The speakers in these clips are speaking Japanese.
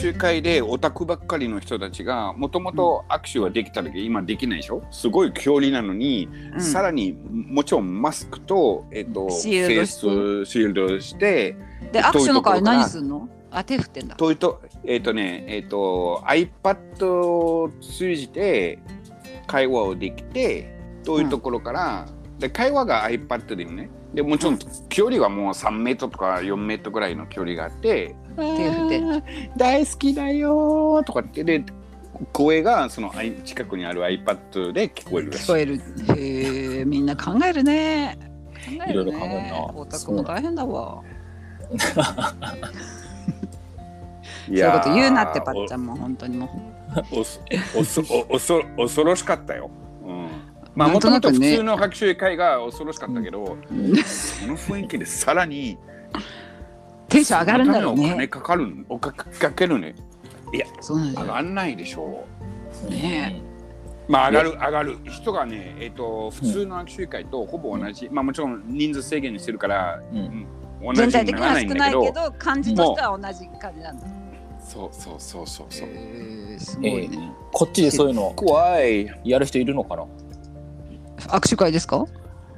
握手会でオタクばっかりの人たちがもともと握手はできた時今できないでしょ？すごい距離なのに、うん。さらにもちろんマスクと,、えっとシーシールドしてで握手の代わり何すんの？あ手振ってんだ。というとえっ、とねえっ、と iPad を通じて会話をできてというところから、で会話が iPad でね。でもちろん距離はもう3メートルとか4メートルぐらいの距離があって手振って大好きだよーとかってで声がその近くにある iPad で聞こえるらしい。聞こえる。へえみんな考えるね。考えるね。いろいろ考えるな。オタクも大変だわ。いそういうこと言うなってーパッちゃんも本当にもおおそおそおおそ恐ろしかったよ。うん、まあもともと普通の学習会が恐ろしかったけど、うその雰囲気でさらにテンション上がるんだろうそのためにお金ねかかるおかかけるね。そうなんだよ。上がんないでしょ。ねう。まあ上がる上がる。人がねえっ、と普通の学習会とほぼ同じ、まあもちろん人数制限してるから、うん。全じになら体的には少ないんだけど。ないけど感じとしては同じ感じなんだ。そうそうそうそうそう。へえすごえいね。こっちでそういうの怖い。やる人いるのかな？握手会ですか？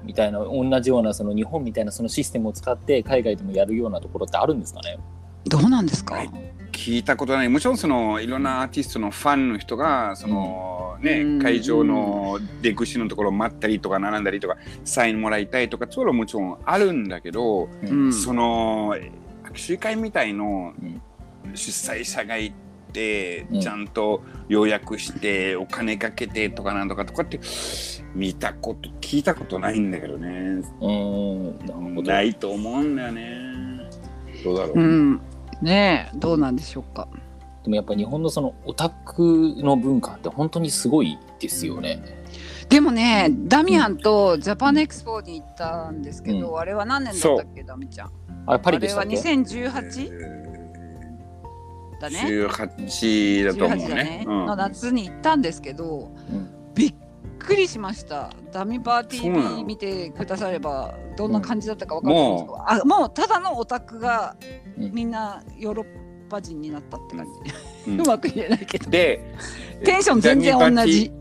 みたいな同じようなその日本みたいなそのシステムを使って海外でもやるようなところってあるんですかね？どうなんですか、はい。聞いたことない。もちろんそのいろんなアーティストのファンの人がその、ねうん。会場の出口のところ待ったりとか並んだりとかサインもらいたいとかそういうのはもちろんあるんだけど、うん。その握手会みたいのうん。主催者がいて、うん。ちゃんと予約してお金かけてとかなんとかとかって見たこと聞いたことないんだけどね。うーん。ないと思うんだよね。どうだろう、うん。ねえどうなんでしょうか。でもやっぱ日本のそのオタクの文化って本当にすごいですよね。でもねダミアンとジャパンエクスポに行ったんですけど、うあれは何年だったっけダミちゃん。あれパリあれはでしたっけ2018だね。18だと思う18だね。ね。うん。の夏に行ったんですけど、うんびっくりしました。ダミパー TV 見てくださればどんな感じだったかわかるんですけど、あもうただのオタクがうん。みんなヨーロッパ人になったって感じ、うん。うまく言えないけど。でテンション全然同じ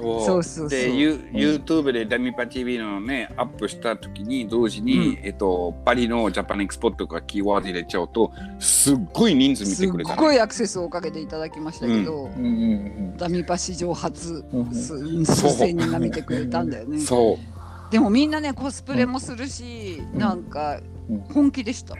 う。んそうそうそう。で、ユ YouTube でダミパ TV のねアップした時に同時に、えっとパリのジャパンエクスポとかキーワード入れちゃうとすっごい人数見てくれたね、ごいアクセスをかけていただきましたけど、うん。うん。ダミパ史上初、うんうん。す数千人が見てくれたんだよね。そう。でもみんなねコスプレもするし、うん。なんかうん。本気でした、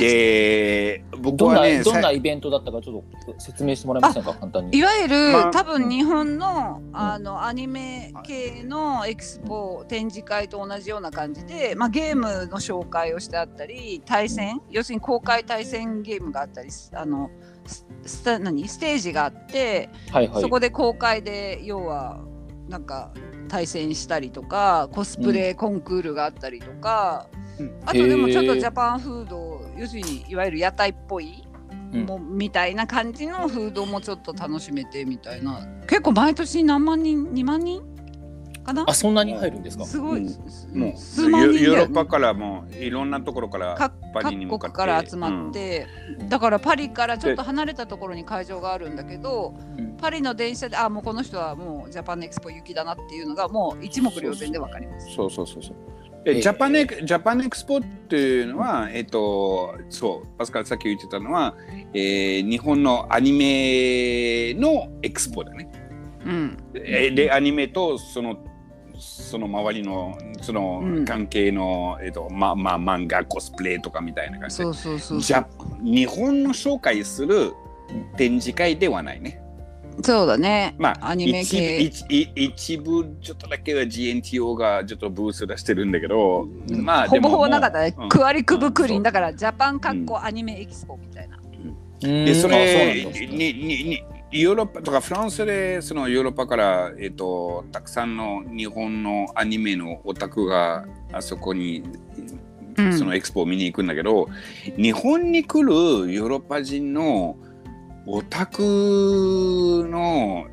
え僕どんなはねどんなさイベントだったかちょっと説明してもらえませんか？簡単に。いわゆる、まあ多分日本のあのアニメ系のエクスポ展示会と同じような感じで、まあ、ゲームの紹介をしてあったり対戦、要するに公開対戦ゲームがあったりあのススタ何？ステージがあって、はいはい。そこで公開で要はなんか対戦したりとかコスプレコンクールがあったりとか、うんあとでもちょっとジャパンフード要するにいわゆる屋台っぽい、うん。もうみたいな感じのフードもちょっと楽しめてみたいな。結構毎年何万人2万人？かな？あそんなに入るんですか？すごい、うん。すもう数万人ヨだよ、ね、ヨーロッパからもういろんなところから各国から集まって、だからパリからちょっと離れたところに会場があるんだけどうん。パリの電車であもうこの人はもうジャパンエクスポ行きだなっていうのがもう一目瞭然でわかります。そうそうそうそう。えでジャパネジャパンエクスポっていうのは、えっと、そう、パスカルさっき言ってたのは、えー日本のアニメのエクスポだね。うん、えで、アニメとその、その周りのそのうん。関係の、えっとままあ、漫画コスプレとかみたいな感じで。そうそうそう日本の紹介する展示会ではないね。そうだね。まあ、アニメ系。一部一一部ちょっとだけは GNTO がちょっとブース出してるんだけど、まあほぼほぼなかったね。うん。クワリクブクリンうんだからジャパン観光アニメエキスポみたいな。でそうんあれにににヨーロッパとかフランスでそのヨーロッパから、えっとたくさんの日本のアニメのオタクがあそこに、うん。そのエクスポを見に行くんだけど日本に来るヨーロッパ人のオタクの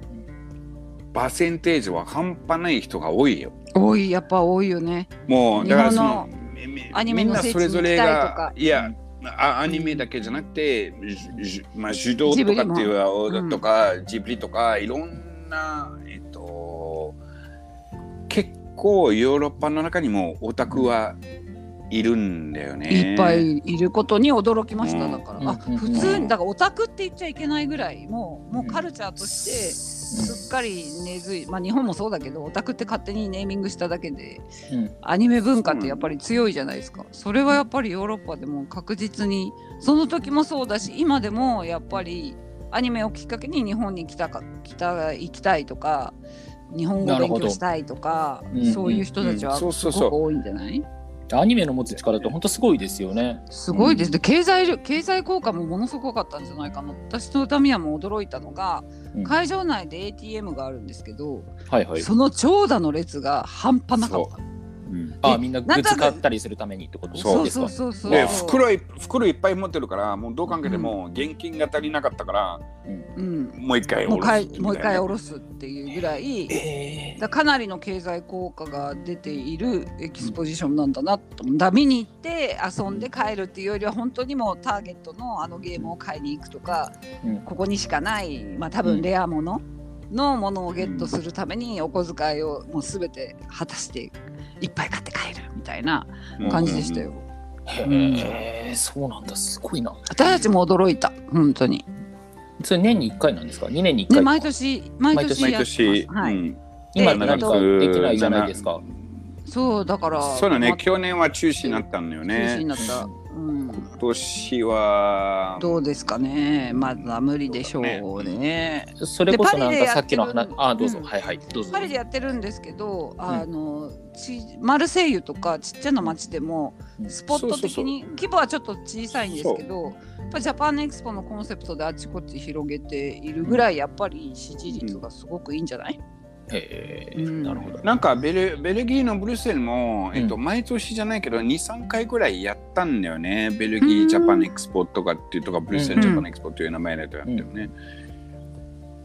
パーセンテージは半端ない人が多いよ。多いやっぱ多いよね。もうだからそのアニメのみんなそれぞれ聖地にがいや、あアニメだけじゃなくて、まあ、柔道とかっていうとか、ジブリとかいろんな、えっと、結構ヨーロッパの中にもオタクはいるんだよね。いっぱいいることに驚きました、うん。だから、うん。あうん。普通にだからオタクって言っちゃいけないぐらいもうもうカルチャーとしてすっかり根付いまあ日本もそうだけどオタクって勝手にネーミングしただけでうん。アニメ文化ってやっぱり強いじゃないですか。それはやっぱりヨーロッパでも確実にその時もそうだし今でもやっぱりアニメをきっかけに日本に来たか来た行きたいとか日本語勉強したいとかうんそういう人たちはすごく多いんじゃない？アニメの持つ力って本当すごいですよね。すごいです。で経済力経済効果もものすごかったんじゃないかな。私とタミヤも驚いたのが、うん会場内で ATM があるんですけど、はいはい。その長蛇の列が半端なかった。うんあみんなグッズ買ったりするためにってことそうですか？そうそうでそう。袋い袋いっぱい持ってるからもうどう考えても現金が足りなかったから、うん。もう一回もう一回下ろすもう一回下ろすっていうぐらい。えだかなりの経済効果が出ているエキスポジションなんだなとだ見に行って遊んで帰るっていうよりは本当にもうターゲットのあのゲームを買いに行くとかうんここにしかない、まあ、多分レアもののものをゲットするためにお小遣いをもう全て果たしていっぱい買って帰るみたいな感じでしたよ。へえそうなんだすごいな。私たちも驚いた本当に。それ年に1回なんですか ?2 年に1ね、回毎年毎年毎やってます。年、はいうん今で何かできないじゃないですか。そうだからそうだね、ま去年は中止になったんだよ中止にね。なった。うん今年は、どうですかね。まだ無理でしょうね。それこそなんでパリでかさっきの話やってるあどうぞ、うんはいはい。どうぞ。パリでやってるんですけど、あのちマルセイユとかちっちゃな町でもうん。スポット的に規模はちょっと小さいんですけどやっぱジャパンエクスポのコンセプトであちこち広げているぐらいやっぱり支持率がすごくいいんじゃない、へえうんなるほど。なんかベルベルギーのブリュッセルも、えっと、う毎年じゃないけど2、3回ぐらいやったんだよね。ベルギうんージャパンエクスポとかっていうとか、ブリュッセルジャパンエクスポという名前でやったよね。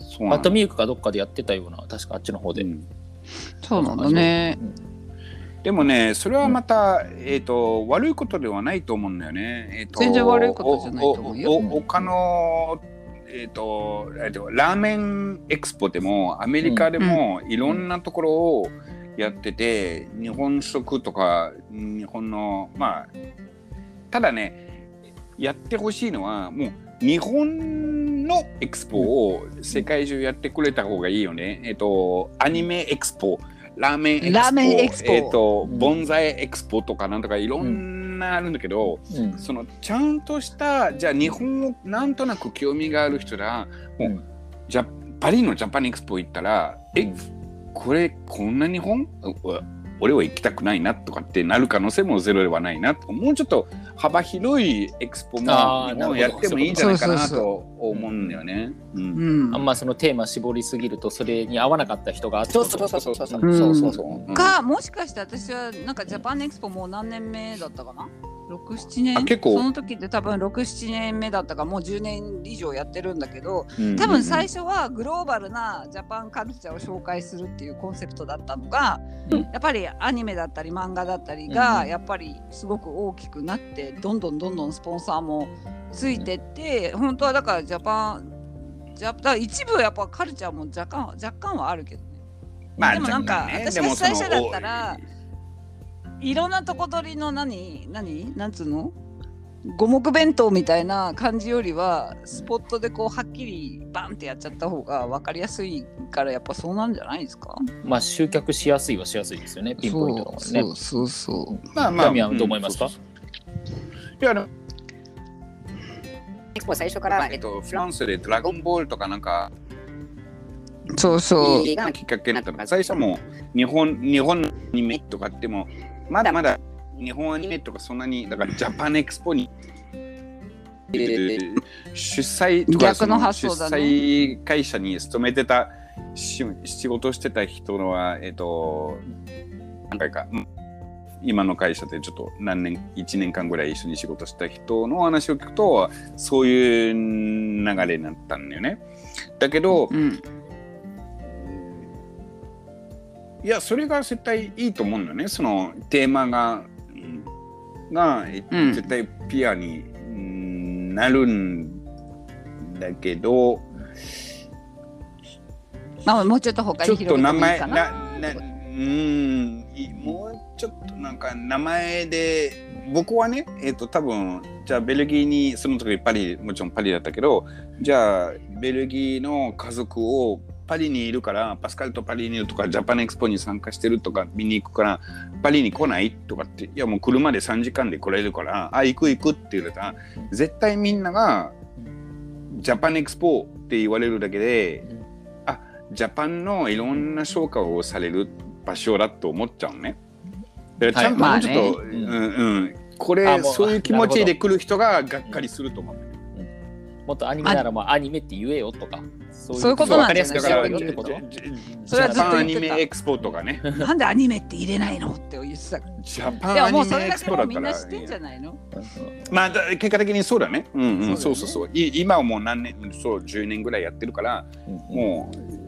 そうなんだバットミルクかどっかでやってたような確かあっちの方で。うんそうなんだね。でもね、それはまた、えっと悪いことではないと思うんだよね。えっと全然悪いことじゃないと思うよおおお他の、えっとえっとラーメンエクスポでもアメリカでもいろんなところをやってて、日本食とか日本のまあただねやってほしいのはもう日本のエクスポを世界中やってくれた方がいいよね。えっとアニメエクスポラーメンエクスポラーメンエクスポ。えっとうん。ボンザイエクスポとかなんとかいろんなあるんだけど、うん。そのちゃんとしたじゃあ日本をなんとなく興味がある人らもう、うんじゃパリのジャパンエクスポ行ったら、えうん。これこんな日本？う俺は行きたくないなとかってなる可能性もゼロではないなと。もうちょっと幅広いエクスポも日本やってもいいんじゃないかなと思うんだよね。あんまそのテーマ絞りすぎるとそれに合わなかった人がそうそうそうそうそうそううかもしかして私はなんかジャパンエクスポもう何年目だったかな？67年？あ結構。その時って多分67年目だったかもう10年以上やってるんだけどうん多分最初はグローバルなジャパンカルチャーを紹介するっていうコンセプトだったのが、うん。やっぱりアニメだったり漫画だったりうんがうん。やっぱりすごく大きくなってどんどんどんどんスポンサーもついてって本当はだからジャパンジャだ一部やっぱカルチャーも若干若干はあるけどね。まあでもなんかね。私が最初だったらいろんなとこ取りの何？何？なんつうの？五目弁当みたいな感じよりはスポットでこうはっきりバンってやっちゃった方が分かりやすいからやっぱそうなんじゃないですか？まあ集客しやすいはしやすいですよね。ピンポイントの方がね。そうそうそう。まあまあダミアンどう思いますか？んそうそう。いやでも最初から、えっとフランスでドラゴンボールとかなんかそうそう。きっかけになったの。が最初も日本日本のアニメとかってもまだまだ日本アニメとかそんなにだからジャパンエクスポに主催とかそ発想だね。主催会社に勤めてたし仕事してた人のはえっと何回か今の会社でちょっと何年1年間ぐらい一緒に仕事した人の話を聞くとそういう流れになったんだよね。だけど、うんいやそれが絶対いいと思うんだよねそのテーマがうんが、えうん絶対ピアになるんだけどまあもうちょっと他に広げてもいい前なかな。なうんいもうちょっとなんか名前で僕はねえっ、と多分じゃあベルギーにその時パリもちろんパリだったけどじゃあベルギーの家族をパリにいるからパスカルとパリにいるとかジャパンエクスポに参加してるとか見に行くからパリに来ないとかっていやもう車で3時間で来れるからあ行く行くって言われたら絶対みんながジャパンエクスポって言われるだけであジャパンのいろんな紹介をされる場所だと思っちゃうね。だからちゃんともうちょっと、はいうんうん、こあれそういう気持ちで来る人ががっかりすると思う。もっとアニメならまあアニメって言えよとかそそういうことなんじゃないわかりやすくだからよってことジそれはずっとャパンアニメエクスポとかね。なんでアニメって入れないのって言ってた。ジャパでンアニメエももうそれだクスポだったけもうみんな知ってんじゃら。ないの？まあだ結果的にそうだね。うんうん、そううそうそう。い今はもう何年そう10年ぐらいやってるからもう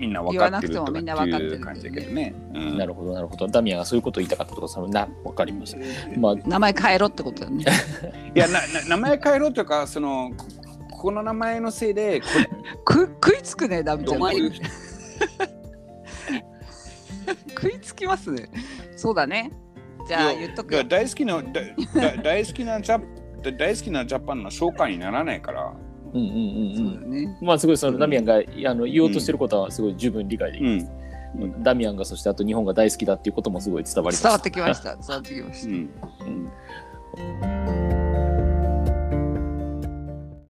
みんな分かってるとかって言わなくてもみんな分かってるいう感じだけどね。うんなるほどなるほどダミアンがそういうことを言いたかったとかそのなわかりましたまあ 名前変えろってことだよね。いやなな名前変えろとかそのここの名前のせいでこ く食いつくねダメちゃん 食いつきますね。そうだね。じゃあ言っとく。大好きな大好きなジャだ大好きなジャパンの紹介にならないから。うんうんうんうそうんだね。まあすごいそのダミアンがあの言おうとしてることはすごい十分理解できうます、んダミアンがそしてあと日本が大好きだっていうこともすごい伝わりました伝わってきました。伝わってきました。うんうん